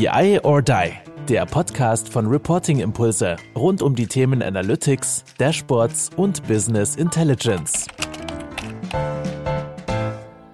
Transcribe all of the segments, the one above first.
BI or Die, der Podcast von Reporting Impulse rund um die Themen Analytics, Dashboards und Business Intelligence.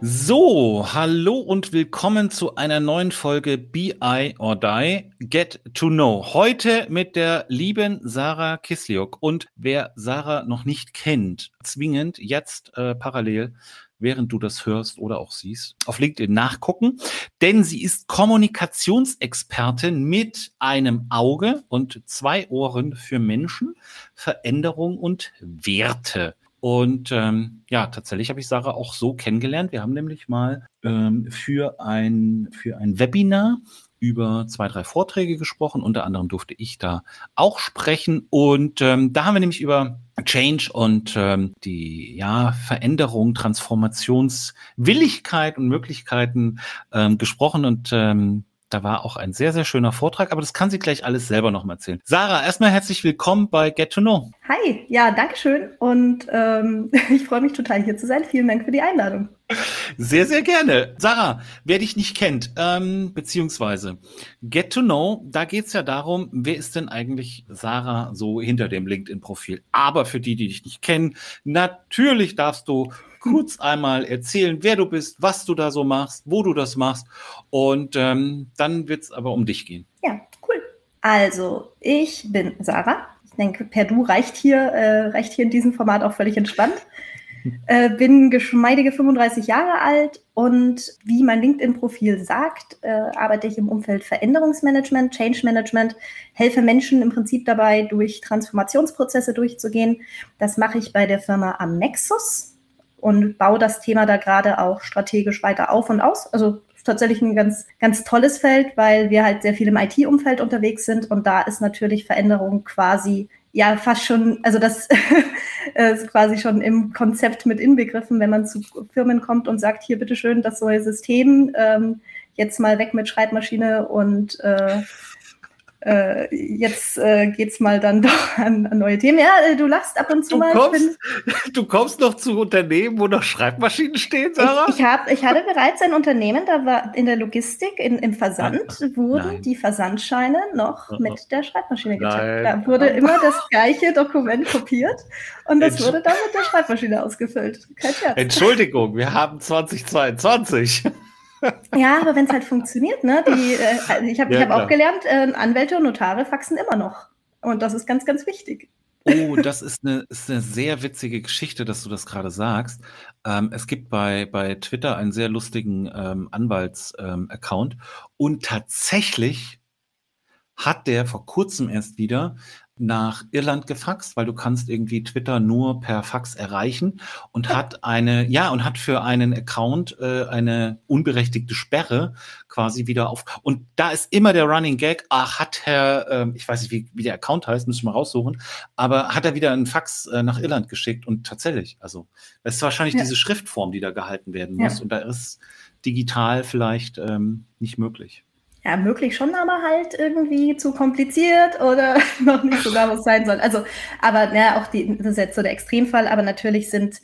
So, hallo und willkommen zu einer neuen Folge BI or Die Get to Know. Heute mit der lieben Sarah Kisliok. Und wer Sarah noch nicht kennt, zwingend jetzt äh, parallel während du das hörst oder auch siehst, auf LinkedIn nachgucken, denn sie ist Kommunikationsexpertin mit einem Auge und zwei Ohren für Menschen, Veränderung und Werte. Und ähm, ja, tatsächlich habe ich Sarah auch so kennengelernt. Wir haben nämlich mal ähm, für, ein, für ein Webinar über zwei, drei Vorträge gesprochen. Unter anderem durfte ich da auch sprechen. Und ähm, da haben wir nämlich über Change und ähm, die ja, Veränderung, Transformationswilligkeit und Möglichkeiten ähm, gesprochen. Und ähm, da war auch ein sehr, sehr schöner Vortrag, aber das kann sie gleich alles selber noch mal erzählen. Sarah, erstmal herzlich willkommen bei Get to Know. Hi, ja, danke schön und ähm, ich freue mich total hier zu sein. Vielen Dank für die Einladung. Sehr, sehr gerne. Sarah, wer dich nicht kennt, ähm, beziehungsweise Get to Know, da geht's ja darum, wer ist denn eigentlich Sarah so hinter dem LinkedIn-Profil? Aber für die, die dich nicht kennen, natürlich darfst du kurz einmal erzählen, wer du bist, was du da so machst, wo du das machst. Und ähm, dann wird es aber um dich gehen. Ja, cool. Also, ich bin Sarah. Ich denke, per Du reicht hier, äh, reicht hier in diesem Format auch völlig entspannt. Äh, bin geschmeidige 35 Jahre alt und wie mein LinkedIn-Profil sagt, äh, arbeite ich im Umfeld Veränderungsmanagement, Change Management, helfe Menschen im Prinzip dabei, durch Transformationsprozesse durchzugehen. Das mache ich bei der Firma Amexus und baue das Thema da gerade auch strategisch weiter auf und aus. Also tatsächlich ein ganz, ganz tolles Feld, weil wir halt sehr viel im IT-Umfeld unterwegs sind und da ist natürlich Veränderung quasi ja fast schon, also das ist quasi schon im Konzept mit inbegriffen, wenn man zu Firmen kommt und sagt, hier bitteschön, das neue System, ähm, jetzt mal weg mit Schreibmaschine und äh, äh, jetzt äh, geht's mal dann doch an, an neue Themen. Ja, äh, du lachst ab und zu du mal. Kommst, du kommst noch zu Unternehmen, wo noch Schreibmaschinen stehen, Sarah? Ich, ich, hab, ich hatte bereits ein Unternehmen, da war in der Logistik, in, im Versand, ah, wurden nein. die Versandscheine noch mit der Schreibmaschine gecheckt. Da wurde immer das gleiche Dokument kopiert und das wurde dann mit der Schreibmaschine ausgefüllt. Kein Scherz. Entschuldigung, wir haben 2022. Ja, aber wenn es halt funktioniert, ne? Die, äh, also ich habe ja, hab auch gelernt, äh, Anwälte und Notare faxen immer noch. Und das ist ganz, ganz wichtig. Oh, das ist eine, ist eine sehr witzige Geschichte, dass du das gerade sagst. Ähm, es gibt bei, bei Twitter einen sehr lustigen ähm, Anwalts-Account ähm, und tatsächlich hat der vor kurzem erst wieder nach Irland gefaxt, weil du kannst irgendwie Twitter nur per Fax erreichen und hat eine, ja, und hat für einen Account äh, eine unberechtigte Sperre quasi wieder auf. Und da ist immer der Running Gag, ach, hat Herr, äh, ich weiß nicht, wie, wie der Account heißt, müssen wir mal raussuchen, aber hat er wieder einen Fax äh, nach Irland geschickt und tatsächlich, also das ist wahrscheinlich ja. diese Schriftform, die da gehalten werden muss ja. und da ist digital vielleicht ähm, nicht möglich ja, möglich schon, aber halt irgendwie zu kompliziert oder noch nicht so da, wo es sein soll. Also, aber ja, auch die, das ist jetzt so der Extremfall, aber natürlich sind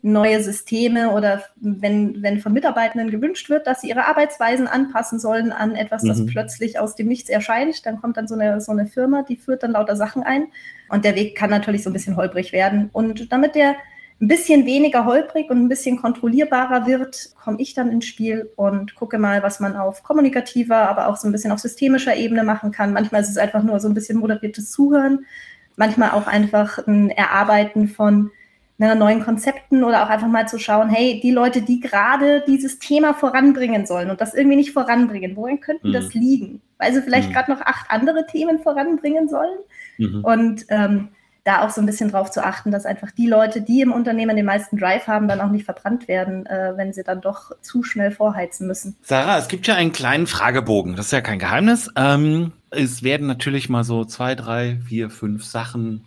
neue Systeme oder wenn, wenn von Mitarbeitenden gewünscht wird, dass sie ihre Arbeitsweisen anpassen sollen an etwas, das mhm. plötzlich aus dem Nichts erscheint, dann kommt dann so eine, so eine Firma, die führt dann lauter Sachen ein und der Weg kann natürlich so ein bisschen holprig werden. Und damit der ein bisschen weniger holprig und ein bisschen kontrollierbarer wird, komme ich dann ins Spiel und gucke mal, was man auf kommunikativer, aber auch so ein bisschen auf systemischer Ebene machen kann. Manchmal ist es einfach nur so ein bisschen moderiertes Zuhören, manchmal auch einfach ein Erarbeiten von neuen Konzepten oder auch einfach mal zu schauen, hey, die Leute, die gerade dieses Thema voranbringen sollen und das irgendwie nicht voranbringen, worin könnten mhm. das liegen? Weil sie vielleicht mhm. gerade noch acht andere Themen voranbringen sollen. Mhm. Und ähm, da auch so ein bisschen drauf zu achten, dass einfach die Leute, die im Unternehmen den meisten Drive haben, dann auch nicht verbrannt werden, äh, wenn sie dann doch zu schnell vorheizen müssen. Sarah, es gibt ja einen kleinen Fragebogen, das ist ja kein Geheimnis. Ähm, es werden natürlich mal so zwei, drei, vier, fünf Sachen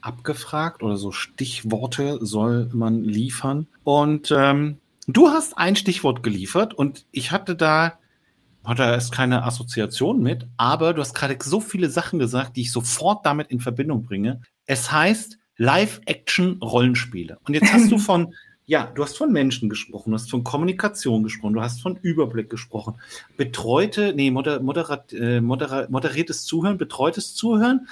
abgefragt oder so Stichworte soll man liefern. Und ähm, du hast ein Stichwort geliefert und ich hatte da hat er erst keine Assoziation mit, aber du hast gerade so viele Sachen gesagt, die ich sofort damit in Verbindung bringe. Es heißt Live-Action-Rollenspiele. Und jetzt hast du von, ja, du hast von Menschen gesprochen, du hast von Kommunikation gesprochen, du hast von Überblick gesprochen. Betreute, nee, moder, moderat, äh, modera, moderiertes Zuhören, betreutes Zuhören.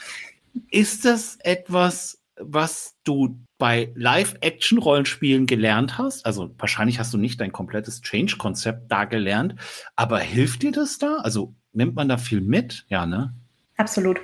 Ist das etwas, was du bei Live-Action-Rollenspielen gelernt hast? Also wahrscheinlich hast du nicht dein komplettes Change-Konzept da gelernt, aber hilft dir das da? Also nimmt man da viel mit? Ja, ne? Absolut.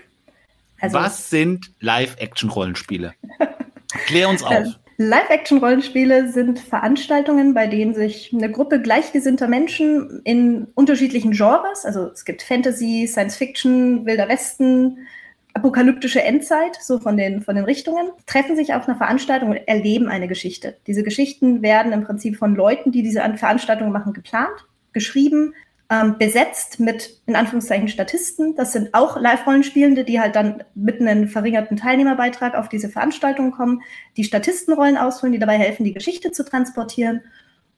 Also, was sind Live-Action-Rollenspiele? Klär uns auf. Live-Action-Rollenspiele sind Veranstaltungen, bei denen sich eine Gruppe gleichgesinnter Menschen in unterschiedlichen Genres, also es gibt Fantasy, Science Fiction, Wilder Westen, apokalyptische Endzeit, so von den, von den Richtungen, treffen sich auf einer Veranstaltung und erleben eine Geschichte. Diese Geschichten werden im Prinzip von Leuten, die diese Veranstaltungen machen, geplant, geschrieben, ähm, besetzt mit, in Anführungszeichen, Statisten. Das sind auch Live-Rollenspielende, die halt dann mit einem verringerten Teilnehmerbeitrag auf diese Veranstaltung kommen, die Statistenrollen ausfüllen, die dabei helfen, die Geschichte zu transportieren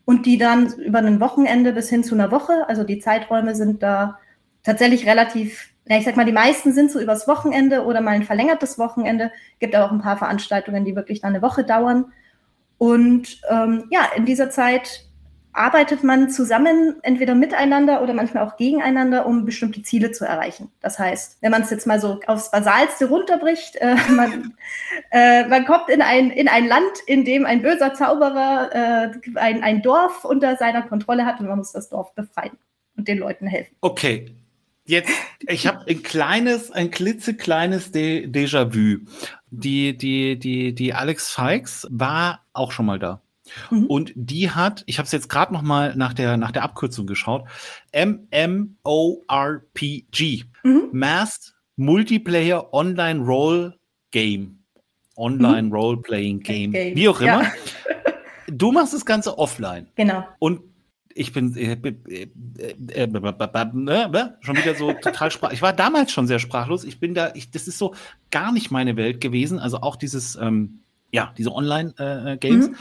und die dann über ein Wochenende bis hin zu einer Woche, also die Zeiträume sind da tatsächlich relativ, ja, ich sag mal, die meisten sind so übers Wochenende oder mal ein verlängertes Wochenende, gibt aber auch ein paar Veranstaltungen, die wirklich dann eine Woche dauern. Und ähm, ja, in dieser Zeit arbeitet man zusammen, entweder miteinander oder manchmal auch gegeneinander, um bestimmte Ziele zu erreichen. Das heißt, wenn man es jetzt mal so aufs Basalste runterbricht, äh, man, äh, man kommt in ein, in ein Land, in dem ein böser Zauberer äh, ein, ein Dorf unter seiner Kontrolle hat und man muss das Dorf befreien und den Leuten helfen. Okay. Jetzt, ich habe ein kleines, ein klitzekleines Déjà-vu. Die, die, die, die Alex Fikes war auch schon mal da. Mhm. Und die hat, ich habe es jetzt gerade noch mal nach der, nach der Abkürzung geschaut, MMORPG, mhm. Masked Multiplayer Online Role Game. Online mhm. Role Playing Game. Game. Wie auch immer. Ja. Du machst das Ganze offline. Genau. Und ich bin äh, äh, äh, äh, schon wieder so total sprachlos. Ich war damals schon sehr sprachlos. Ich bin da, ich, das ist so gar nicht meine Welt gewesen. Also auch dieses, ähm, ja, diese Online-Games. Mhm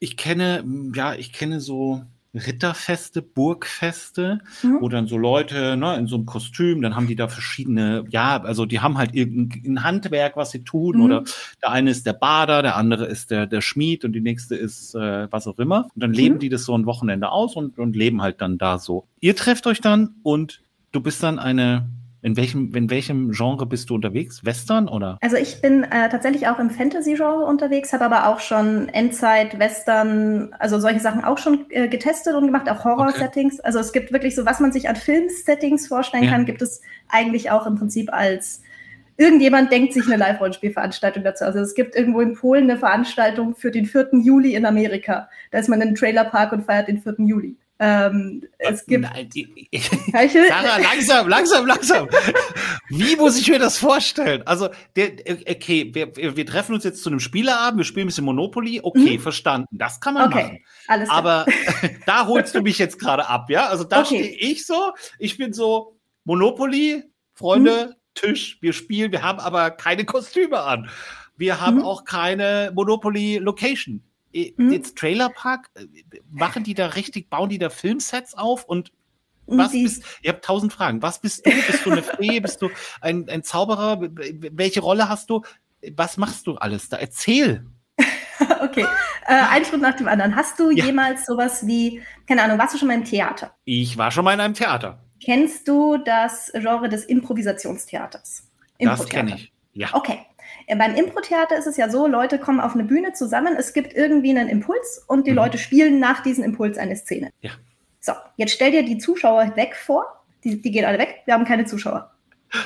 ich kenne, ja, ich kenne so Ritterfeste, Burgfeste, mhm. wo dann so Leute ne, in so einem Kostüm, dann haben die da verschiedene, ja, also die haben halt irgendein Handwerk, was sie tun, mhm. oder der eine ist der Bader, der andere ist der, der Schmied und die nächste ist äh, was auch immer. Und dann leben mhm. die das so ein Wochenende aus und, und leben halt dann da so. Ihr trefft euch dann und du bist dann eine in welchem, in welchem Genre bist du unterwegs? Western oder? Also ich bin äh, tatsächlich auch im Fantasy-Genre unterwegs, habe aber auch schon Endzeit, Western, also solche Sachen auch schon äh, getestet und gemacht, auch Horror-Settings. Okay. Also es gibt wirklich so, was man sich an Film-Settings vorstellen ja. kann, gibt es eigentlich auch im Prinzip als irgendjemand denkt sich eine Live-Rollenspielveranstaltung dazu. Also es gibt irgendwo in Polen eine Veranstaltung für den 4. Juli in Amerika. Da ist man in einem Trailerpark und feiert den 4. Juli. Ähm, es gibt. Nein, die, Sarah, langsam, langsam, langsam. Wie muss ich mir das vorstellen? Also, der, okay, wir, wir treffen uns jetzt zu einem Spieleabend, wir spielen ein bisschen Monopoly. Okay, mhm. verstanden. Das kann man okay, machen. Alles Aber da holst du mich jetzt gerade ab, ja? Also, da okay. stehe ich so. Ich bin so Monopoly, Freunde, mhm. Tisch, wir spielen, wir haben aber keine Kostüme an. Wir haben mhm. auch keine Monopoly Location. Mhm. Jetzt Trailerpark, äh, machen die da richtig, bauen die da Filmsets auf und was die, bist, ihr habt tausend Fragen. Was bist du? Bist du eine Fee? bist du ein, ein Zauberer? Welche Rolle hast du? Was machst du alles da? Erzähl. okay, äh, ein Schritt nach dem anderen. Hast du ja. jemals sowas wie, keine Ahnung, warst du schon mal im Theater? Ich war schon mal in einem Theater. Kennst du das Genre des Improvisationstheaters? Das kenne ich. Ja. Okay. Äh, beim Impro-Theater ist es ja so, Leute kommen auf eine Bühne zusammen, es gibt irgendwie einen Impuls und die mhm. Leute spielen nach diesem Impuls eine Szene. Ja. So, jetzt stell dir die Zuschauer weg vor. Die, die gehen alle weg. Wir haben keine Zuschauer.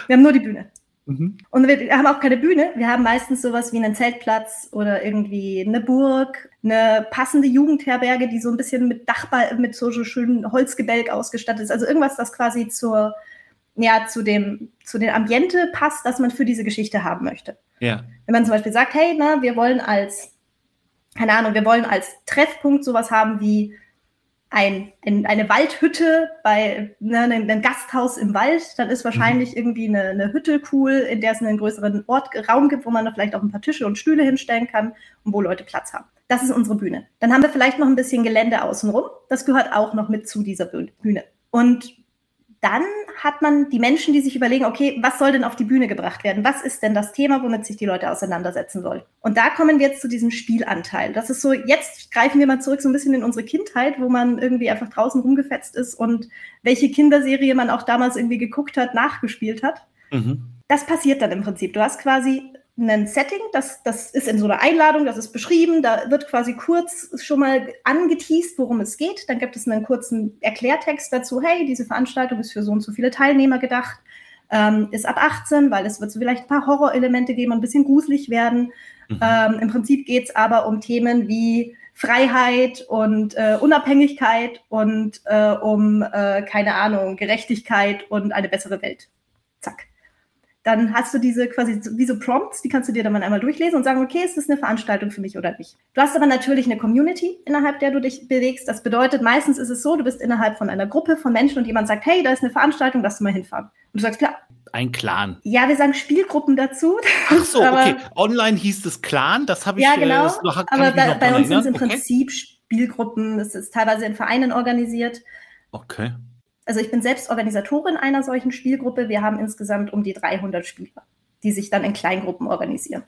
Wir haben nur die Bühne. Mhm. Und wir haben auch keine Bühne. Wir haben meistens sowas wie einen Zeltplatz oder irgendwie eine Burg, eine passende Jugendherberge, die so ein bisschen mit Dachball, mit so schönen Holzgebälk ausgestattet ist. Also irgendwas, das quasi zur, ja, zu dem, zu dem Ambiente passt, das man für diese Geschichte haben möchte. Ja. Wenn man zum Beispiel sagt, hey, na, wir wollen als, keine Ahnung, wir wollen als Treffpunkt sowas haben wie ein, ein, eine Waldhütte bei ne, einem, Gasthaus im Wald, dann ist wahrscheinlich mhm. irgendwie eine, eine, Hütte cool, in der es einen größeren Ort, Raum gibt, wo man da vielleicht auch ein paar Tische und Stühle hinstellen kann und wo Leute Platz haben. Das ist unsere Bühne. Dann haben wir vielleicht noch ein bisschen Gelände außenrum. Das gehört auch noch mit zu dieser Bühne. Und dann hat man die Menschen, die sich überlegen, okay, was soll denn auf die Bühne gebracht werden? Was ist denn das Thema, womit sich die Leute auseinandersetzen sollen? Und da kommen wir jetzt zu diesem Spielanteil. Das ist so, jetzt greifen wir mal zurück so ein bisschen in unsere Kindheit, wo man irgendwie einfach draußen rumgefetzt ist und welche Kinderserie man auch damals irgendwie geguckt hat, nachgespielt hat. Mhm. Das passiert dann im Prinzip. Du hast quasi ein Setting, das, das ist in so einer Einladung, das ist beschrieben, da wird quasi kurz schon mal angeteased, worum es geht. Dann gibt es einen kurzen Erklärtext dazu, hey, diese Veranstaltung ist für so und so viele Teilnehmer gedacht, ähm, ist ab 18, weil es wird so vielleicht ein paar Horrorelemente geben und ein bisschen gruselig werden. Mhm. Ähm, Im Prinzip geht es aber um Themen wie Freiheit und äh, Unabhängigkeit und äh, um, äh, keine Ahnung, Gerechtigkeit und eine bessere Welt. Dann hast du diese quasi wie so Prompts, die kannst du dir dann einmal durchlesen und sagen, okay, ist das eine Veranstaltung für mich oder nicht. Du hast aber natürlich eine Community, innerhalb der du dich bewegst. Das bedeutet, meistens ist es so, du bist innerhalb von einer Gruppe von Menschen und jemand sagt, hey, da ist eine Veranstaltung, lass du mal hinfahren. Und du sagst, klar. Ein Clan. Ja, wir sagen Spielgruppen dazu. Ach so, okay. Online hieß es Clan, das habe ich Ja, genau. Äh, noch, aber bei, bei uns sind es im okay. Prinzip Spielgruppen. Es ist teilweise in Vereinen organisiert. Okay also ich bin selbst Organisatorin einer solchen Spielgruppe. Wir haben insgesamt um die 300 Spieler, die sich dann in Kleingruppen organisieren.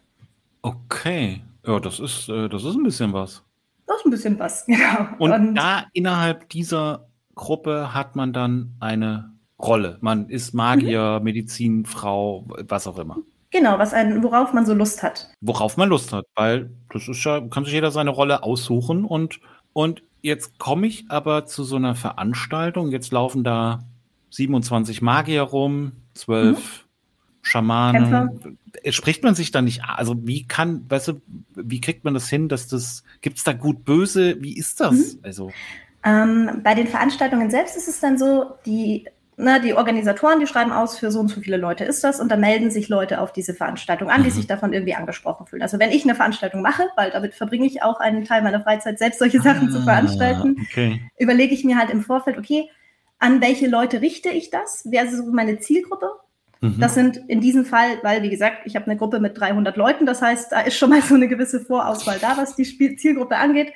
Okay, ja, das ist, äh, das ist ein bisschen was. Das ist ein bisschen was, genau. Und, Und da innerhalb dieser Gruppe hat man dann eine Rolle. Man ist Magier, mhm. Medizinfrau, was auch immer. Genau, was ein, worauf man so Lust hat. Worauf man Lust hat, weil das ist ja, kann sich jeder seine Rolle aussuchen und, und Jetzt komme ich aber zu so einer Veranstaltung. Jetzt laufen da 27 Magier rum, 12 mhm. Schamanen. Kämpfer. Spricht man sich da nicht, also wie kann, weißt du, wie kriegt man das hin, dass das, gibt es da gut böse, wie ist das? Mhm. Also. Ähm, bei den Veranstaltungen selbst ist es dann so, die ne, die Organisatoren, die schreiben aus, für so und so viele Leute ist das und dann melden sich Leute auf diese Veranstaltung an, die mhm. sich davon irgendwie angesprochen fühlen. Also wenn ich eine Veranstaltung mache, weil damit verbringe ich auch einen Teil meiner Freizeit, selbst solche Sachen ah, zu veranstalten, okay. überlege ich mir halt im Vorfeld, okay, an welche Leute richte ich das? Wer ist so meine Zielgruppe? Mhm. Das sind in diesem Fall, weil, wie gesagt, ich habe eine Gruppe mit 300 Leuten, das heißt, da ist schon mal so eine gewisse Vorauswahl da, was die Spiel Zielgruppe angeht.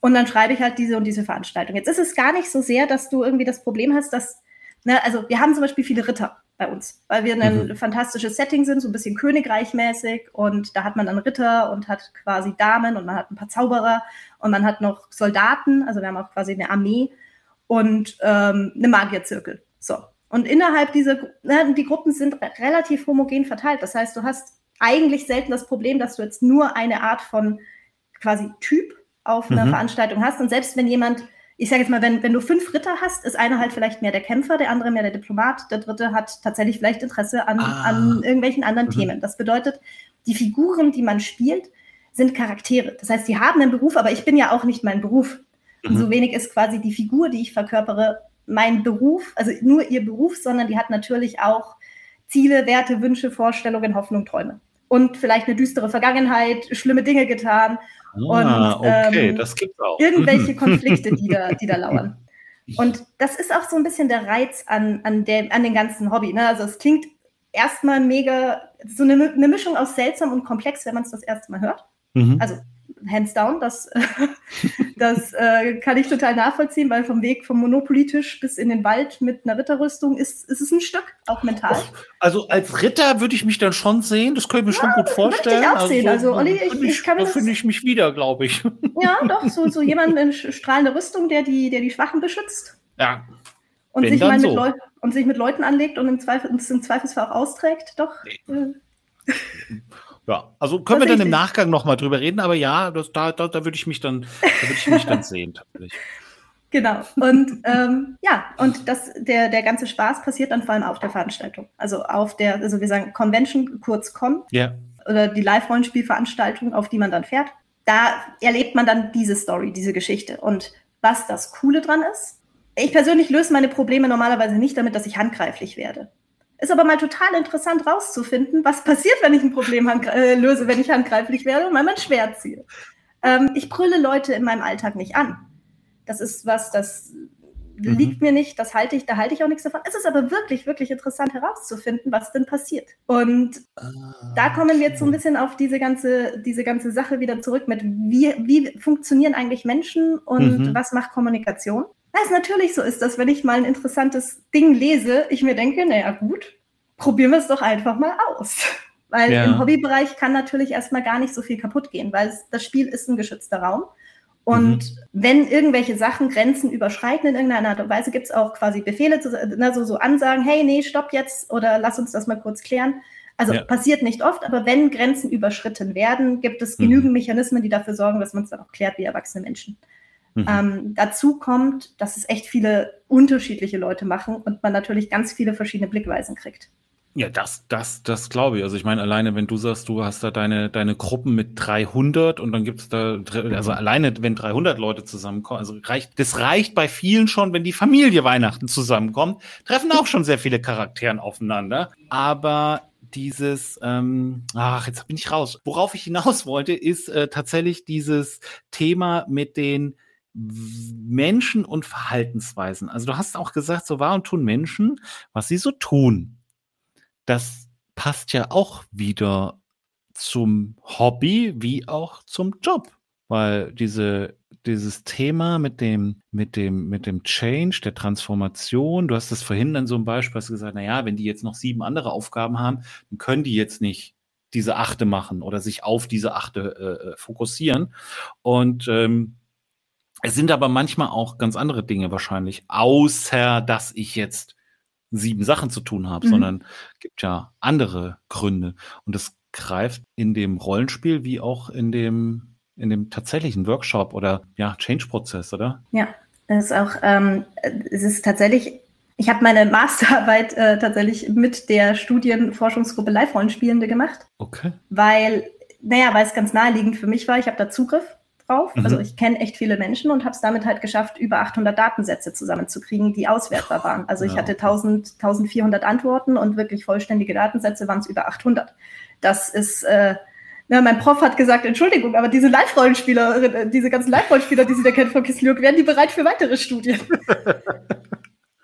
Und dann schreibe ich halt diese und diese Veranstaltung. Jetzt ist es gar nicht so sehr, dass du irgendwie das Problem hast, dass Ne, also wir haben zum Beispiel viele Ritter bei uns, weil wir ein mhm. fantastisches Setting sind, so ein bisschen königreichmäßig und da hat man dann Ritter und hat quasi Damen und man hat ein paar Zauberer und man hat noch Soldaten, also wir haben auch quasi eine Armee und ähm, eine Magierzirkel. So. Und innerhalb dieser, ne, die Gruppen sind relativ homogen verteilt. Das heißt, du hast eigentlich selten das Problem, dass du jetzt nur eine Art von quasi Typ auf einer mhm. Veranstaltung hast. Und selbst wenn jemand ich sage jetzt mal, wenn, wenn du fünf Ritter hast, ist einer halt vielleicht mehr der Kämpfer, der andere mehr der Diplomat, der dritte hat tatsächlich vielleicht Interesse an, ah. an irgendwelchen anderen mhm. Themen. Das bedeutet, die Figuren, die man spielt, sind Charaktere. Das heißt, sie haben einen Beruf, aber ich bin ja auch nicht mein Beruf. Mhm. So wenig ist quasi die Figur, die ich verkörpere, mein Beruf, also nur ihr Beruf, sondern die hat natürlich auch Ziele, Werte, Wünsche, Vorstellungen, Hoffnung, Träume. Und vielleicht eine düstere Vergangenheit, schlimme Dinge getan Ah, und okay, ähm, das gibt's auch. irgendwelche Konflikte, die da, die da lauern. Und das ist auch so ein bisschen der Reiz an, an, der, an den ganzen Hobby. Ne? Also es klingt erstmal mega, so eine, eine Mischung aus seltsam und komplex, wenn man es das erste Mal hört. Mhm. Also hands down, das, das äh, kann ich total nachvollziehen, weil vom Weg vom Monopoly-Tisch bis in den Wald mit einer Ritterrüstung ist, ist es ein Stück, auch mental. Also als Ritter würde ich mich dann schon sehen, das könnte ich mir ja, schon gut vorstellen. Ich auch sehen. Also, Olli, ich, ich, kann mir Da finde ich mich wieder, glaube ich. Ja, doch, so, so jemand in strahlender Rüstung, der die, der die Schwachen beschützt. Ja. Und sich, mal mit so. und sich mit Leuten anlegt und im, Zweifel, im Zweifelsfall auch austrägt, doch. Nee. Äh. Ja, also können wir dann im Nachgang nochmal drüber reden, aber ja, das, da, da, da würde ich mich dann, da würde ich mich dann sehen, tatsächlich. Genau. Und ähm, ja, und das, der, der ganze Spaß passiert dann vor allem auf der Veranstaltung. Also auf der, also wir sagen Convention, kurz Con. Ja. Oder die Live-Rollenspielveranstaltung, auf die man dann fährt. Da erlebt man dann diese Story, diese Geschichte. Und was das Coole dran ist, ich persönlich löse meine Probleme normalerweise nicht damit, dass ich handgreiflich werde. Ist aber mal total interessant rauszufinden, was passiert, wenn ich ein Problem äh, löse, wenn ich handgreiflich werde und mal mein Schwert ziehe. Ähm, ich brülle Leute in meinem Alltag nicht an. Das ist was, das mhm. liegt mir nicht, das halte ich, da halte ich auch nichts davon. Es ist aber wirklich, wirklich interessant herauszufinden, was denn passiert. Und ah, da kommen wir jetzt so ein bisschen auf diese ganze, diese ganze Sache wieder zurück mit, wie, wie funktionieren eigentlich Menschen und mhm. was macht Kommunikation? Weil es natürlich so ist, dass wenn ich mal ein interessantes Ding lese, ich mir denke, naja gut, probieren wir es doch einfach mal aus. Weil ja. im Hobbybereich kann natürlich erstmal gar nicht so viel kaputt gehen, weil es, das Spiel ist ein geschützter Raum. Und mhm. wenn irgendwelche Sachen Grenzen überschreiten in irgendeiner Art und Weise, gibt es auch quasi Befehle, zu, na, so, so Ansagen, hey, nee, stopp jetzt oder lass uns das mal kurz klären. Also ja. passiert nicht oft, aber wenn Grenzen überschritten werden, gibt es mhm. genügend Mechanismen, die dafür sorgen, dass man es dann auch klärt wie erwachsene Menschen. Mhm. Ähm, dazu kommt, dass es echt viele unterschiedliche Leute machen und man natürlich ganz viele verschiedene Blickweisen kriegt. Ja, das, das, das glaube ich. Also ich meine, alleine wenn du sagst, du hast da deine, deine Gruppen mit 300 und dann gibt es da, also alleine wenn 300 Leute zusammenkommen, also reicht, das reicht bei vielen schon, wenn die Familie Weihnachten zusammenkommt, treffen auch schon sehr viele Charakteren aufeinander. Aber dieses, ähm, ach, jetzt bin ich raus. Worauf ich hinaus wollte, ist äh, tatsächlich dieses Thema mit den Menschen und Verhaltensweisen. Also du hast auch gesagt, so warum tun Menschen, was sie so tun das passt ja auch wieder zum Hobby wie auch zum Job, weil diese dieses Thema mit dem mit dem mit dem Change, der Transformation, du hast das vorhin dann so ein Beispiel hast gesagt, na ja, wenn die jetzt noch sieben andere Aufgaben haben, dann können die jetzt nicht diese Achte machen oder sich auf diese Achte äh, äh fokussieren und ähm, es sind aber manchmal auch ganz andere Dinge wahrscheinlich, außer dass ich jetzt sieben Sachen zu tun habe, mhm. sondern gibt ja andere Gründe. Und das greift in dem Rollenspiel wie auch in dem, in dem tatsächlichen Workshop oder ja, Change-Prozess, oder? Ja, das ist auch, ähm, es ist tatsächlich, ich habe meine Masterarbeit äh, tatsächlich mit der Studienforschungsgruppe Live-Rollenspielende gemacht. Okay. Weil, naja, weil es ganz naheliegend für mich war, ich habe da Zugriff drauf. Also mhm. Also ich kenne echt viele Menschen und habe es damit halt geschafft, über 800 Datensätze zusammenzukriegen, die auswertbar waren. Also ich hatte 1000, 1400 Antworten und wirklich vollständige Datensätze waren es über 800. Das ist, äh, ja, mein Prof hat gesagt, Entschuldigung, aber diese Live-Rollenspieler, äh, diese ganzen Live-Rollenspieler, die Sie da kennen von Kisliuk, werden die bereit für weitere Studien?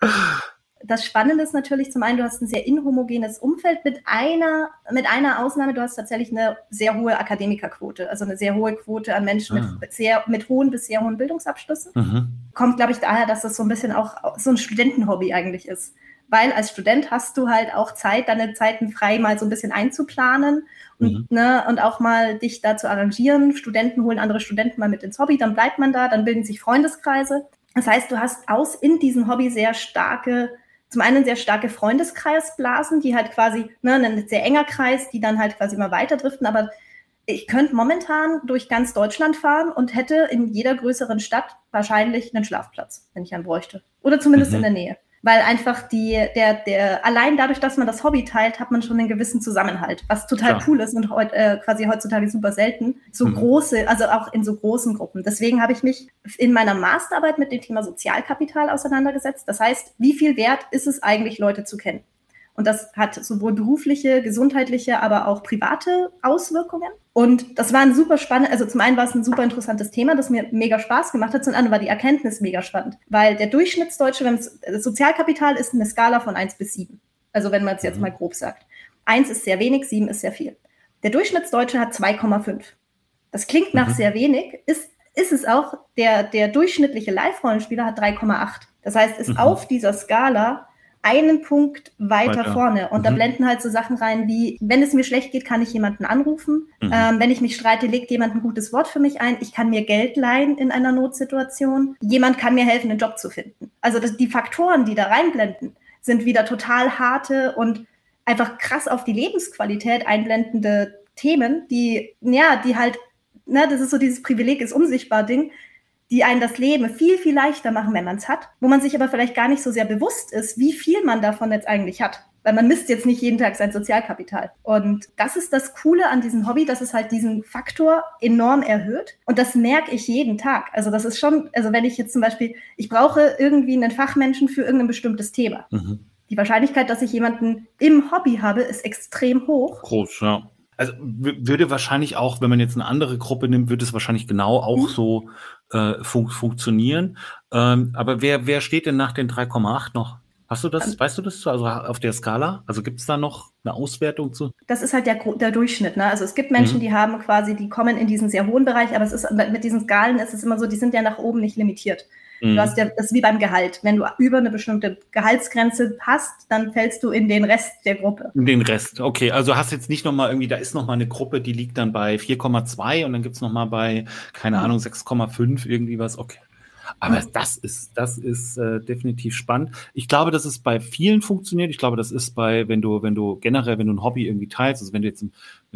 das Spannende ist natürlich zum einen, du hast ein sehr inhomogenes Umfeld mit einer, mit einer Ausnahme, du hast tatsächlich eine sehr hohe Akademikerquote, also eine sehr hohe Quote an Menschen ah. mit, sehr, mit hohen bis sehr hohen Bildungsabschlüssen. Mhm. Kommt, glaube ich, daher, dass das so ein bisschen auch so ein Studentenhobby eigentlich ist. Weil als Student hast du halt auch Zeit, deine Zeiten frei mal so ein bisschen einzuplanen und, mhm. ne, und auch mal dich da zu arrangieren. Studenten holen andere Studenten mal mit ins Hobby, dann bleibt man da, dann bilden sich Freundeskreise. Das heißt, du hast aus in diesem Hobby sehr starke zum einen sehr starke Freundeskreisblasen, die halt quasi, ne, ein sehr enger Kreis, die dann halt quasi immer weiter driften, aber ich könnte momentan durch ganz Deutschland fahren und hätte in jeder größeren Stadt wahrscheinlich einen Schlafplatz, wenn ich einen bräuchte. Oder zumindest mhm. in der Nähe weil einfach die, der, der, allein dadurch, dass man das Hobby teilt, hat man schon einen gewissen Zusammenhalt, was total ja. cool ist und heut, äh, quasi heutzutage super selten. So mhm. große, also auch in so großen Gruppen. Deswegen habe ich mich in meiner Masterarbeit mit dem Thema Sozialkapital auseinandergesetzt. Das heißt, wie viel wert ist es eigentlich, Leute zu kennen? Und das hat sowohl berufliche, gesundheitliche, aber auch private Auswirkungen. Und das war ein super spannend, also zum einen war es ein super interessantes Thema, das mir mega Spaß gemacht hat, zum anderen war die Erkenntnis mega spannend. Weil der Durchschnittsdeutsche, wenn es, das Sozialkapital ist eine Skala von 1 bis 7. Also wenn man es jetzt mhm. mal grob sagt. 1 ist sehr wenig, 7 ist sehr viel. Der Durchschnittsdeutsche hat 2,5. Das klingt nach mhm. sehr wenig, ist, ist es auch. Der, der durchschnittliche Live-Rollenspieler hat 3,8. Das heißt, ist mhm. auf dieser Skala einen Punkt weiter, weiter. vorne. Und mhm. da blenden halt so Sachen rein wie, wenn es mir schlecht geht, kann ich jemanden anrufen. Mhm. Ähm, wenn ich mich streite, legt jemand ein gutes Wort für mich ein. Ich kann mir Geld leihen in einer Notsituation. Jemand kann mir helfen, einen Job zu finden. Also das, die Faktoren, die da reinblenden, sind wieder total harte und einfach krass auf die Lebensqualität einblendende Themen, die, ja, die halt, ne, das ist so dieses Privileg ist unsichtbar Ding, die einen das Leben viel, viel leichter machen, wenn man es hat, wo man sich aber vielleicht gar nicht so sehr bewusst ist, wie viel man davon jetzt eigentlich hat. Weil man misst jetzt nicht jeden Tag sein Sozialkapital. Und das ist das Coole an diesem Hobby, dass es halt diesen Faktor enorm erhöht. Und das merke ich jeden Tag. Also das ist schon, also wenn ich jetzt zum Beispiel, ich brauche irgendwie einen Fachmenschen für irgendein bestimmtes Thema. Mhm. Die Wahrscheinlichkeit, dass ich jemanden im Hobby habe, ist extrem hoch. Groß, ja. Also würde wahrscheinlich auch, wenn man jetzt eine andere Gruppe nimmt, würde es wahrscheinlich genau auch mhm. so äh, fun funktionieren. Ähm, aber wer, wer steht denn nach den 3,8 noch? Hast du das, ähm, weißt du das also auf der Skala? Also gibt es da noch eine Auswertung zu? Das ist halt der, der Durchschnitt. Ne? Also es gibt Menschen, mhm. die haben quasi, die kommen in diesen sehr hohen Bereich, aber es ist mit diesen Skalen ist es immer so, die sind ja nach oben nicht limitiert. Mhm. Du hast ja, das ist wie beim Gehalt. Wenn du über eine bestimmte Gehaltsgrenze hast, dann fällst du in den Rest der Gruppe. In den Rest, okay. Also hast jetzt nicht nochmal irgendwie, da ist nochmal eine Gruppe, die liegt dann bei 4,2 und dann gibt es nochmal bei, keine mhm. Ahnung, 6,5 irgendwie was, okay. Aber das ist, das ist äh, definitiv spannend. Ich glaube, dass es bei vielen funktioniert. Ich glaube, das ist bei, wenn du, wenn du generell, wenn du ein Hobby irgendwie teilst, also wenn du jetzt ein,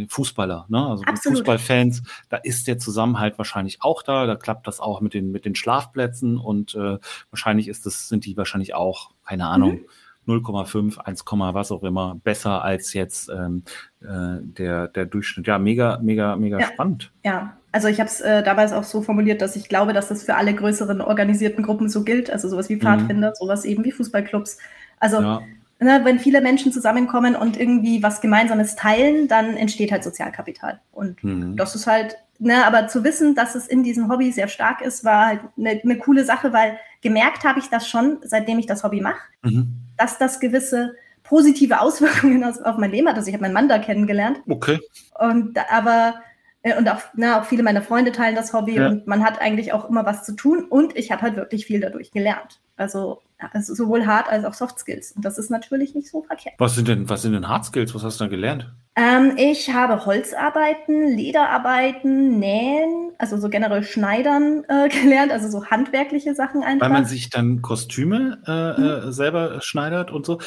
Fußballer, ne, also Fußballfans, da ist der Zusammenhalt wahrscheinlich auch da. Da klappt das auch mit den, mit den Schlafplätzen und äh, wahrscheinlich ist das, sind die wahrscheinlich auch, keine Ahnung. Mhm 0,5, 1, was auch immer besser als jetzt ähm, äh, der, der Durchschnitt. Ja, mega, mega, mega ja. spannend. Ja, also ich habe es äh, damals auch so formuliert, dass ich glaube, dass das für alle größeren organisierten Gruppen so gilt, also sowas wie mhm. Pfadfinder, mhm. sowas eben wie Fußballclubs. Also ja. Ne, wenn viele Menschen zusammenkommen und irgendwie was Gemeinsames teilen, dann entsteht halt Sozialkapital. Und mhm. das ist halt, ne, aber zu wissen, dass es in diesem Hobby sehr stark ist, war halt eine ne coole Sache, weil gemerkt habe ich das schon, seitdem ich das Hobby mache, mhm. dass das gewisse positive Auswirkungen auf mein Leben hat. Also ich habe meinen Mann da kennengelernt. Okay. Und aber äh, und auch, na, auch viele meiner Freunde teilen das Hobby ja. und man hat eigentlich auch immer was zu tun und ich habe halt wirklich viel dadurch gelernt. Also, also sowohl Hard als auch Soft Skills und das ist natürlich nicht so verkehrt. Was sind denn, was sind denn Hard Skills? Was hast du da gelernt? Ähm, ich habe Holzarbeiten, Lederarbeiten, Nähen, also so generell Schneidern äh, gelernt, also so handwerkliche Sachen einfach. Weil man sich dann Kostüme äh, mhm. Äh, selber schneidert und so.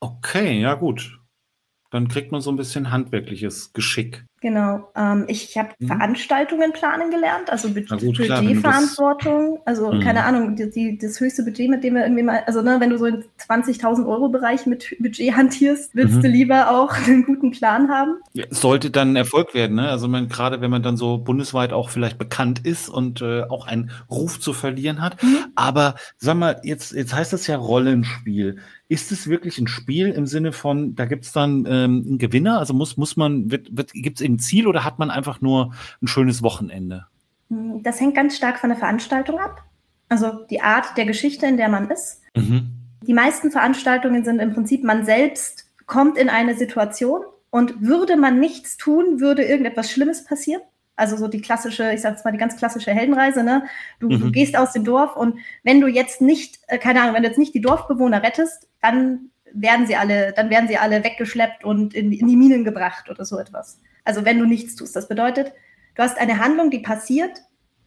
Okay, ja gut. Dann kriegt man so ein bisschen handwerkliches Geschick. Genau. Ähm, ich habe mhm. Veranstaltungen planen gelernt, also Bud gut, Budgetverantwortung. Also mhm. keine Ahnung, die, die, das höchste Budget, mit dem wir irgendwie mal, also ne, wenn du so im 20.000 Euro Bereich mit Budget hantierst, willst mhm. du lieber auch einen guten Plan haben. Ja, sollte dann ein Erfolg werden, ne? Also man, gerade wenn man dann so bundesweit auch vielleicht bekannt ist und äh, auch einen Ruf zu verlieren hat. Mhm. Aber sag mal, jetzt, jetzt heißt das ja Rollenspiel. Ist es wirklich ein Spiel im Sinne von, da gibt es dann ähm, einen Gewinner? Also muss, muss man, wird, wird, gibt es ein Ziel oder hat man einfach nur ein schönes Wochenende? Hm, das hängt ganz stark von der Veranstaltung ab. Also die Art der Geschichte, in der man ist. Mhm. Die meisten Veranstaltungen sind im Prinzip, man selbst kommt in eine Situation und würde man nichts tun, würde irgendetwas Schlimmes passieren. Also so die klassische, ich sag jetzt mal die ganz klassische Heldenreise, ne? Du, mhm. du, gehst aus dem Dorf und wenn du jetzt nicht, äh, keine Ahnung, wenn du jetzt nicht die Dorfbewohner rettest, dann werden sie alle, dann werden sie alle weggeschleppt und in, in die Minen gebracht oder so etwas. Also wenn du nichts tust. Das bedeutet, du hast eine Handlung, die passiert,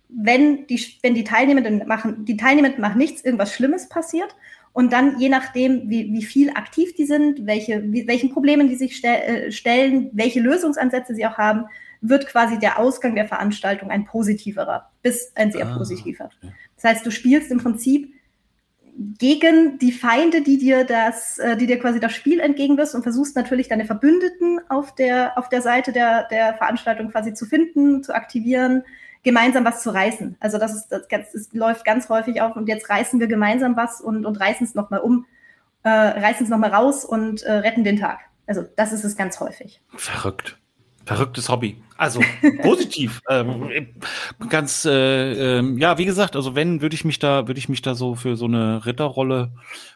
wenn die, wenn die Teilnehmenden machen, die Teilnehmenden machen nichts, irgendwas Schlimmes passiert. Und dann, je nachdem, wie, wie viel aktiv die sind, welche, wie, welchen Problemen die sich ste äh, stellen, welche Lösungsansätze sie auch haben, wird quasi der Ausgang der Veranstaltung ein positiverer, bis ein sehr ah, positiver. Okay. Das heißt, du spielst im Prinzip gegen die Feinde, die dir das, äh, die dir quasi das Spiel entgegenwirst und versuchst natürlich deine Verbündeten auf der, auf der Seite der, der Veranstaltung quasi zu finden, zu aktivieren, gemeinsam was zu reißen. Also das ist, das, das läuft ganz häufig auf und jetzt reißen wir gemeinsam was und, und reißen es nochmal um, äh, reißen es nochmal raus und äh, retten den Tag. Also das ist es ganz häufig. Verrückt. Verrücktes Hobby. Also positiv. ähm, ganz, äh, äh, ja, wie gesagt, also wenn, würde ich mich da, würde ich mich da so für so eine Ritterrolle,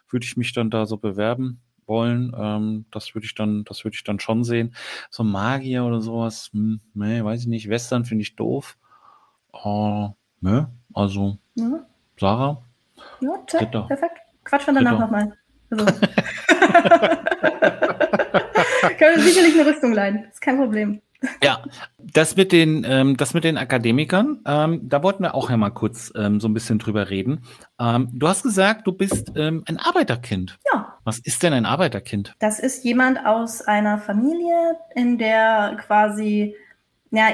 würde ich mich dann da so bewerben wollen. Ähm, das würde ich dann, das würde ich dann schon sehen. So Magier oder sowas, hm, nee, weiß ich nicht. Western finde ich doof. Uh, ne, also ja. Sarah. Ja, check, perfekt. Quatsch von danach nochmal. Also. Können wir sicherlich eine Rüstung leihen. Ist kein Problem. Ja, das mit den, ähm, das mit den Akademikern, ähm, da wollten wir auch ja mal kurz ähm, so ein bisschen drüber reden. Ähm, du hast gesagt, du bist ähm, ein Arbeiterkind. Ja. Was ist denn ein Arbeiterkind? Das ist jemand aus einer Familie, in der quasi, ja,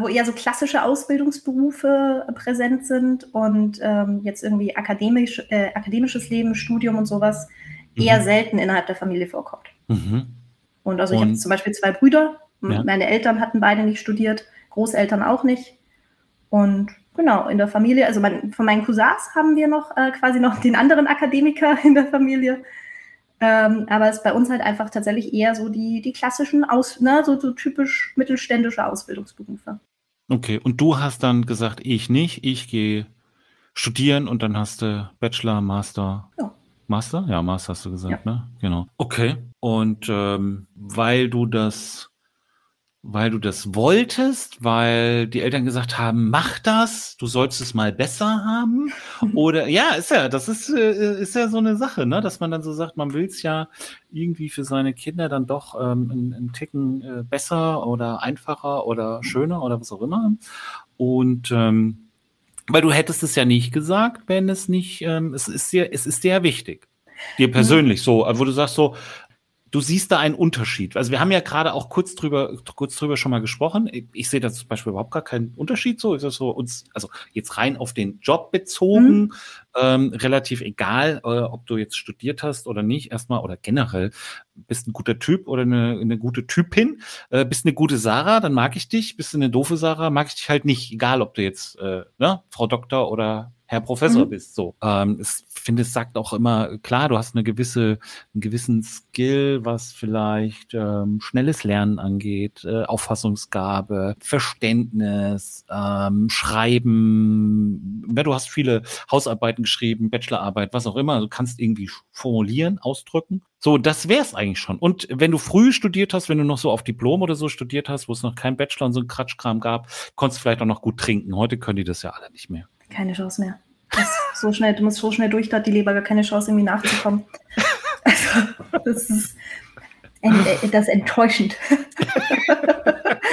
wo eher so klassische Ausbildungsberufe präsent sind und ähm, jetzt irgendwie akademisch, äh, akademisches Leben, Studium und sowas eher mhm. selten innerhalb der Familie vorkommt. Mhm. Und also ich habe zum Beispiel zwei Brüder. Ja. Meine Eltern hatten beide nicht studiert, Großeltern auch nicht. Und genau, in der Familie, also mein, von meinen Cousins haben wir noch äh, quasi noch den anderen Akademiker in der Familie. Ähm, aber es ist bei uns halt einfach tatsächlich eher so die, die klassischen, Aus, ne, so, so typisch mittelständische Ausbildungsberufe. Okay, und du hast dann gesagt, ich nicht, ich gehe studieren und dann hast du Bachelor, Master. Ja. Master? Ja, Master hast du gesagt, ja. ne? Genau. Okay. Und ähm, weil du das weil du das wolltest, weil die Eltern gesagt haben, mach das, du sollst es mal besser haben? Oder ja, ist ja, das ist, äh, ist ja so eine Sache, ne? dass man dann so sagt, man will es ja irgendwie für seine Kinder dann doch ähm, einen, einen Ticken äh, besser oder einfacher oder schöner oder was auch immer. Und ähm, weil du hättest es ja nicht gesagt, wenn es nicht, ähm, es ist dir, es ist dir ja wichtig. Dir persönlich mhm. so, wo du sagst so, du siehst da einen Unterschied. Also wir haben ja gerade auch kurz drüber, kurz drüber schon mal gesprochen. Ich, sehe da zum Beispiel überhaupt gar keinen Unterschied so. Ist das so uns, also jetzt rein auf den Job bezogen, mhm. Ähm, relativ egal, äh, ob du jetzt studiert hast oder nicht, erstmal oder generell, bist ein guter Typ oder eine, eine gute Typin, äh, bist eine gute Sarah, dann mag ich dich, bist du eine doofe Sarah, mag ich dich halt nicht, egal ob du jetzt äh, ne, Frau Doktor oder Herr Professor mhm. bist. So, ähm, ich finde, es sagt auch immer klar, du hast eine gewisse, einen gewissen Skill, was vielleicht ähm, schnelles Lernen angeht, äh, Auffassungsgabe, Verständnis, ähm, Schreiben. Ja, du hast viele Hausarbeiten geschrieben, Bachelorarbeit, was auch immer. Du kannst irgendwie formulieren, ausdrücken. So, das wär's eigentlich schon. Und wenn du früh studiert hast, wenn du noch so auf Diplom oder so studiert hast, wo es noch kein Bachelor und so ein Quatschkram gab, konntest du vielleicht auch noch gut trinken. Heute können die das ja alle nicht mehr. Keine Chance mehr. so schnell, du musst so schnell durch, da hat die Leber gar keine Chance, irgendwie nachzukommen. Also, das ist, äh, das ist enttäuschend.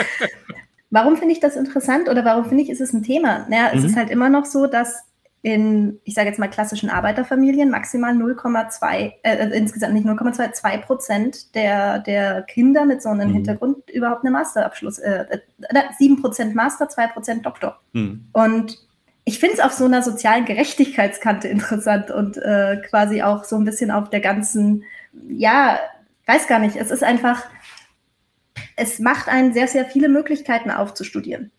warum finde ich das interessant oder warum finde ich, ist es ein Thema? Naja, es mhm. ist halt immer noch so, dass in, ich sage jetzt mal klassischen Arbeiterfamilien maximal 0,2, äh, äh, insgesamt nicht 0,2, 2 Prozent der, der Kinder mit so einem mhm. Hintergrund überhaupt einen Masterabschluss, äh, äh, 7 Prozent Master, 2 Prozent Doktor. Mhm. Und ich finde es auf so einer sozialen Gerechtigkeitskante interessant und äh, quasi auch so ein bisschen auf der ganzen, ja, weiß gar nicht, es ist einfach, es macht einen sehr, sehr viele Möglichkeiten aufzustudieren.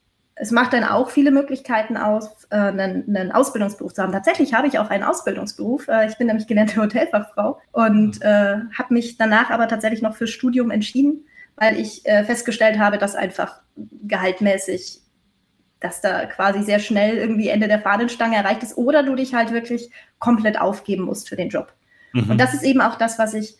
Es macht dann auch viele Möglichkeiten aus, äh, einen, einen, Ausbildungsberuf zu haben. Tatsächlich habe ich auch einen Ausbildungsberuf. Äh, ich bin nämlich gelernte Hotelfachfrau und äh, habe mich danach aber tatsächlich noch fürs Studium entschieden, weil ich äh, festgestellt habe, dass einfach gehaltmäßig dass da quasi sehr schnell irgendwie Ende der Fahnenstange erreicht ist oder du dich halt wirklich komplett aufgeben musst für den Job. Mhm. Und das ist eben auch das, was ich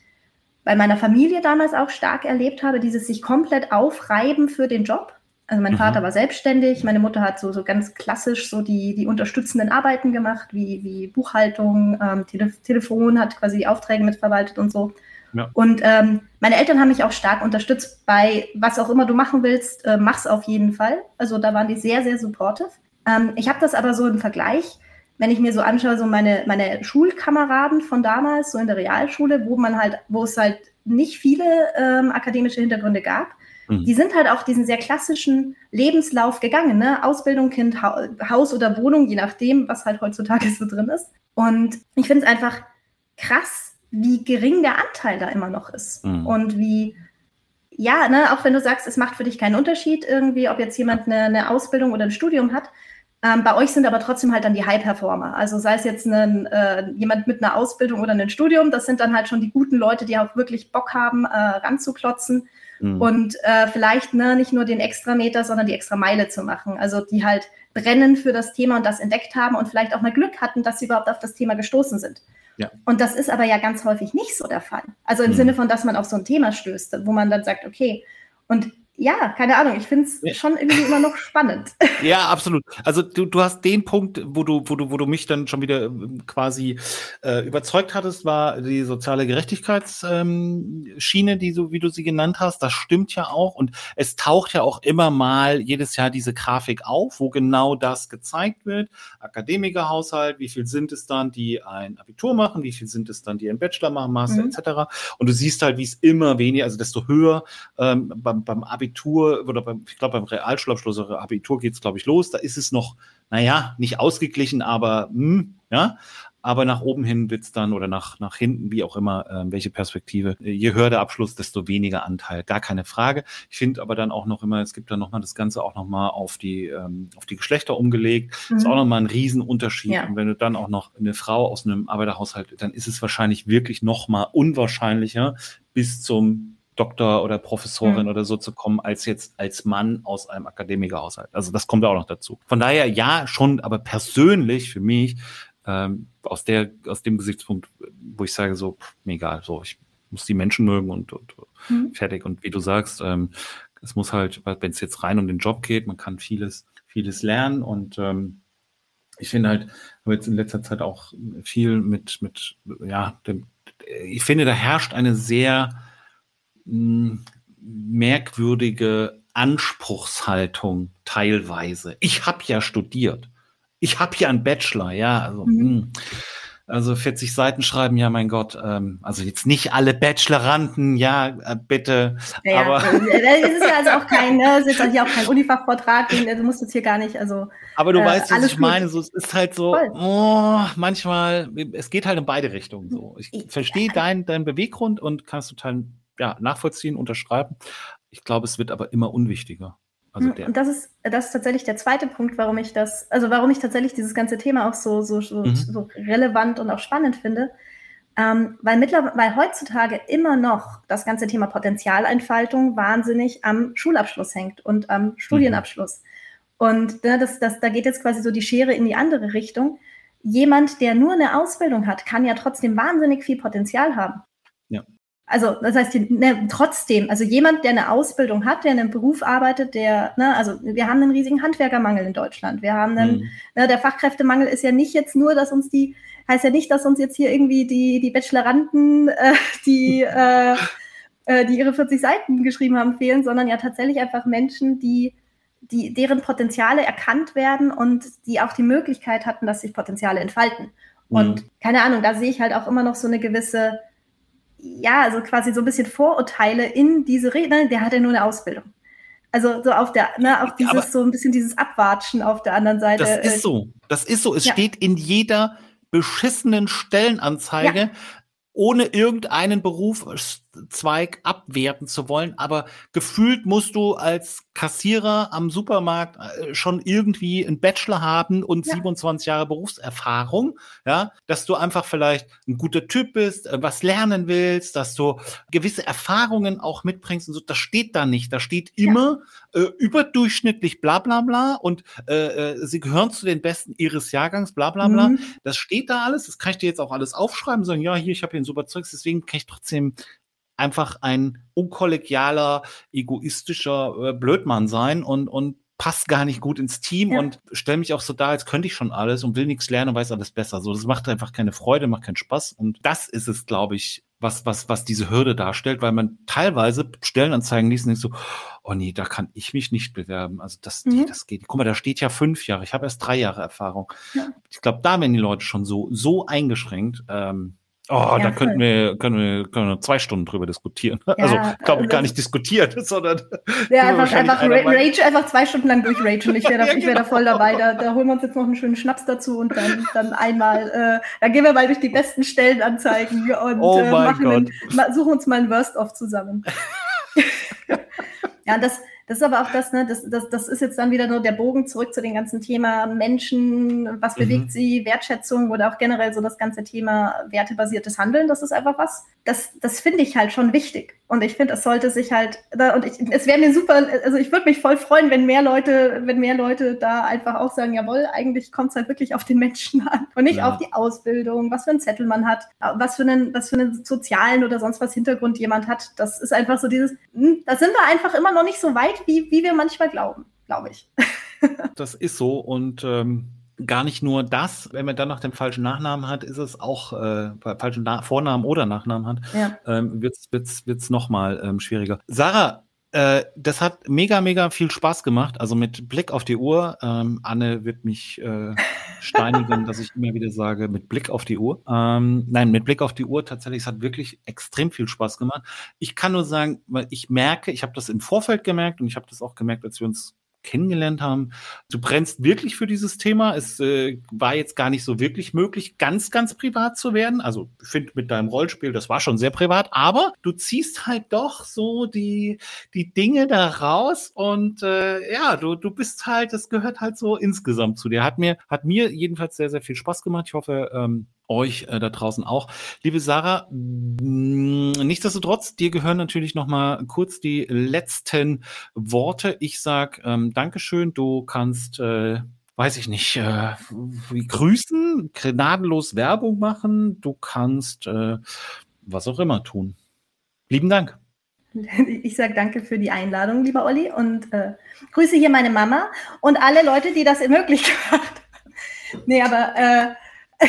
bei meiner Familie damals auch stark erlebt habe, dieses sich komplett aufreiben für den Job. Also mein mhm. Vater war selbstständig, meine Mutter hat so, so ganz klassisch so die, die unterstützenden Arbeiten gemacht, wie, wie Buchhaltung, ähm, Tele Telefon, hat quasi die Aufträge mitverwaltet und so. Ja. Und ähm, meine Eltern haben mich auch stark unterstützt bei was auch immer du machen willst, äh, mach's auf jeden Fall. Also da waren die sehr, sehr supportive. Ähm, ich habe das aber so im Vergleich, wenn ich mir so anschaue, so meine, meine Schulkameraden von damals, so in der Realschule, wo man halt, wo es halt nicht viele ähm, akademische Hintergründe gab, mhm. die sind halt auch diesen sehr klassischen Lebenslauf gegangen, ne? Ausbildung, Kind, ha Haus oder Wohnung, je nachdem, was halt heutzutage so drin ist. Und ich finde es einfach krass, wie gering der Anteil da immer noch ist. Mhm. Und wie, ja, ne, auch wenn du sagst, es macht für dich keinen Unterschied irgendwie, ob jetzt jemand eine, eine Ausbildung oder ein Studium hat. Ähm, bei euch sind aber trotzdem halt dann die High-Performer. Also sei es jetzt ein, äh, jemand mit einer Ausbildung oder einem Studium, das sind dann halt schon die guten Leute, die auch wirklich Bock haben, äh, ranzuklotzen mhm. und äh, vielleicht ne, nicht nur den Extrameter, sondern die extra Meile zu machen. Also die halt brennen für das Thema und das entdeckt haben und vielleicht auch mal Glück hatten, dass sie überhaupt auf das Thema gestoßen sind. Ja. Und das ist aber ja ganz häufig nicht so der Fall. Also im mhm. Sinne von, dass man auf so ein Thema stößt, wo man dann sagt, okay, und ja, keine Ahnung, ich finde es schon irgendwie immer noch spannend. Ja, absolut. Also du, du hast den Punkt, wo du, wo du, wo du mich dann schon wieder ähm, quasi äh, überzeugt hattest, war die soziale Gerechtigkeitsschiene, die so, wie du sie genannt hast. Das stimmt ja auch. Und es taucht ja auch immer mal jedes Jahr diese Grafik auf, wo genau das gezeigt wird. Akademikerhaushalt, wie viel sind es dann, die ein Abitur machen, wie viel sind es dann, die einen Bachelor machen, Master mhm. etc. Und du siehst halt, wie es immer weniger, also desto höher ähm, beim, beim Abitur Abitur oder beim, ich glaube beim Realschulabschluss oder Abitur geht es, glaube ich, los. Da ist es noch, naja, nicht ausgeglichen, aber hm, ja. Aber nach oben hin wird's dann oder nach, nach hinten, wie auch immer, äh, welche Perspektive. Je höher der Abschluss, desto weniger Anteil. Gar keine Frage. Ich finde aber dann auch noch immer, es gibt dann nochmal das Ganze auch nochmal auf die, ähm, auf die Geschlechter umgelegt. Mhm. Ist auch nochmal ein Riesenunterschied. Ja. Und wenn du dann auch noch eine Frau aus einem Arbeiterhaushalt, dann ist es wahrscheinlich wirklich nochmal unwahrscheinlicher bis zum Doktor oder Professorin mhm. oder so zu kommen, als jetzt als Mann aus einem Akademikerhaushalt. Also das kommt auch noch dazu. Von daher ja schon, aber persönlich für mich ähm, aus der aus dem Gesichtspunkt, wo ich sage so, pff, mir egal, so ich muss die Menschen mögen und, und mhm. fertig. Und wie du sagst, ähm, es muss halt, wenn es jetzt rein um den Job geht, man kann vieles, vieles lernen und ähm, ich finde halt, habe jetzt in letzter Zeit auch viel mit, mit, ja, dem, ich finde, da herrscht eine sehr merkwürdige Anspruchshaltung teilweise. Ich habe ja studiert. Ich habe ja einen Bachelor, ja. Also, mhm. Hm. Also 40 Seiten schreiben, ja, mein Gott. Ähm, also jetzt nicht alle Bacheloranden, ja, äh, bitte. Ja, aber äh, das ist ja also auch kein, ne, das ist ja hier auch kein Unifachvortrag, du musst jetzt hier gar nicht, also. Aber du äh, weißt, was ich meine. So, es ist halt so, oh, manchmal, es geht halt in beide Richtungen. So, ich, ich verstehe deinen dein Beweggrund und kann es total ja, nachvollziehen, unterschreiben. Ich glaube, es wird aber immer unwichtiger. Also hm, der. Und das ist, das ist tatsächlich der zweite Punkt, warum ich das, also warum ich tatsächlich dieses ganze Thema auch so, so, so, mhm. so relevant und auch spannend finde. Ähm, weil mittlerweile, weil heutzutage immer noch das ganze Thema Potenzialentfaltung wahnsinnig am Schulabschluss hängt und am Studienabschluss. Mhm. Und ne, das, das, da geht jetzt quasi so die Schere in die andere Richtung. Jemand, der nur eine Ausbildung hat, kann ja trotzdem wahnsinnig viel Potenzial haben. Ja. Also das heißt ne, trotzdem, also jemand, der eine Ausbildung hat, der in einem Beruf arbeitet, der, ne, also wir haben einen riesigen Handwerkermangel in Deutschland. Wir haben einen, mhm. ne, der Fachkräftemangel ist ja nicht jetzt nur, dass uns die, heißt ja nicht, dass uns jetzt hier irgendwie die, die Bacheloranden, äh, die, äh, äh, die ihre 40 Seiten geschrieben haben, fehlen, sondern ja tatsächlich einfach Menschen, die, die, deren Potenziale erkannt werden und die auch die Möglichkeit hatten, dass sich Potenziale entfalten. Mhm. Und keine Ahnung, da sehe ich halt auch immer noch so eine gewisse ja, also quasi so ein bisschen Vorurteile in diese Redner, der hat ja nur eine Ausbildung. Also so auf der, ne, auch dieses, ja, so ein bisschen dieses Abwatschen auf der anderen Seite. Das ist so. Das ist so. Es ja. steht in jeder beschissenen Stellenanzeige, ja. ohne irgendeinen Berufszweig abwerten zu wollen. Aber gefühlt musst du als Kassierer am Supermarkt äh, schon irgendwie einen Bachelor haben und ja. 27 Jahre Berufserfahrung, ja, dass du einfach vielleicht ein guter Typ bist, äh, was lernen willst, dass du gewisse Erfahrungen auch mitbringst und so, das steht da nicht. Da steht immer ja. äh, überdurchschnittlich bla bla bla und äh, äh, sie gehören zu den Besten ihres Jahrgangs, bla bla bla. Mhm. Das steht da alles, das kann ich dir jetzt auch alles aufschreiben, sagen, ja, hier, ich habe hier ein super Zeugs, deswegen kann ich trotzdem einfach ein unkollegialer, egoistischer äh, Blödmann sein und, und passt gar nicht gut ins Team ja. und stelle mich auch so da, als könnte ich schon alles und will nichts lernen und weiß alles besser. So, das macht einfach keine Freude, macht keinen Spaß. Und das ist es, glaube ich, was, was, was diese Hürde darstellt, weil man teilweise Stellenanzeigen liest und denkt so, oh nee, da kann ich mich nicht bewerben. Also das, mhm. das geht. Guck mal, da steht ja fünf Jahre. Ich habe erst drei Jahre Erfahrung. Ja. Ich glaube, da werden die Leute schon so, so eingeschränkt. Ähm, Oh, ja, da könnten wir, können wir, können wir zwei Stunden drüber diskutieren. Ja, also, glaube ich, gar nicht diskutiert, sondern. Ja, einfach, einfach Rage, einfach zwei Stunden lang durch Rage. Und ich wäre da, ja, genau. wär da voll dabei. Da, da holen wir uns jetzt noch einen schönen Schnaps dazu und dann, dann einmal, äh, dann gehen wir mal durch die besten Stellenanzeigen und oh äh, machen einen, suchen uns mal ein Worst-of zusammen. ja, das, das ist aber auch das, ne, das, das, das ist jetzt dann wieder nur der Bogen zurück zu dem ganzen Thema Menschen, was bewegt mhm. sie, Wertschätzung oder auch generell so das ganze Thema wertebasiertes Handeln. Das ist einfach was, das, das finde ich halt schon wichtig. Und ich finde, es sollte sich halt, und ich, es wäre mir super, also ich würde mich voll freuen, wenn mehr Leute, wenn mehr Leute da einfach auch sagen, jawohl, eigentlich kommt es halt wirklich auf den Menschen an und nicht ja. auf die Ausbildung, was für einen Zettel man hat, was für einen, was für einen sozialen oder sonst was Hintergrund jemand hat. Das ist einfach so dieses, hm, da sind wir einfach immer noch nicht so weit, wie, wie wir manchmal glauben, glaube ich. das ist so und ähm gar nicht nur das, wenn man dann noch den falschen Nachnamen hat, ist es auch äh, falschen Na Vornamen oder Nachnamen hat, ja. ähm, wird es wird's, wird's nochmal ähm, schwieriger. Sarah, äh, das hat mega, mega viel Spaß gemacht. Also mit Blick auf die Uhr. Ähm, Anne wird mich äh, steinigen, dass ich immer wieder sage, mit Blick auf die Uhr. Ähm, nein, mit Blick auf die Uhr tatsächlich, es hat wirklich extrem viel Spaß gemacht. Ich kann nur sagen, weil ich merke, ich habe das im Vorfeld gemerkt und ich habe das auch gemerkt, als wir uns kennengelernt haben. Du brennst wirklich für dieses Thema. Es äh, war jetzt gar nicht so wirklich möglich, ganz, ganz privat zu werden. Also ich finde mit deinem Rollspiel, das war schon sehr privat, aber du ziehst halt doch so die, die Dinge da raus und äh, ja, du, du bist halt, das gehört halt so insgesamt zu dir. Hat mir, hat mir jedenfalls sehr, sehr viel Spaß gemacht. Ich hoffe, ähm, euch äh, da draußen auch. Liebe Sarah, nichtsdestotrotz, dir gehören natürlich noch mal kurz die letzten Worte. Ich sag ähm, Dankeschön. Du kannst, äh, weiß ich nicht, äh, grüßen, gnadenlos Werbung machen. Du kannst äh, was auch immer tun. Lieben Dank. Ich sage danke für die Einladung, lieber Olli, und äh, grüße hier meine Mama und alle Leute, die das ermöglicht haben. nee, aber,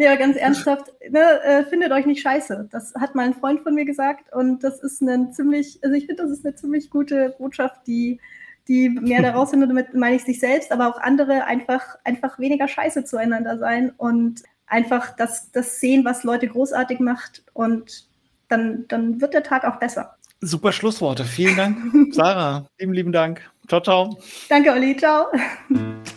aber ganz ernsthaft, ne, äh, findet euch nicht scheiße. Das hat mal ein Freund von mir gesagt und das ist eine ziemlich, also ich finde, das ist eine ziemlich gute Botschaft, die, die mehr daraus sind, und damit meine ich sich selbst, aber auch andere einfach, einfach weniger scheiße zueinander sein und einfach das, das sehen, was Leute großartig macht und dann, dann wird der Tag auch besser. Super Schlussworte. Vielen Dank, Sarah. lieben, lieben Dank. Ciao, ciao. Danke, Olli. Ciao.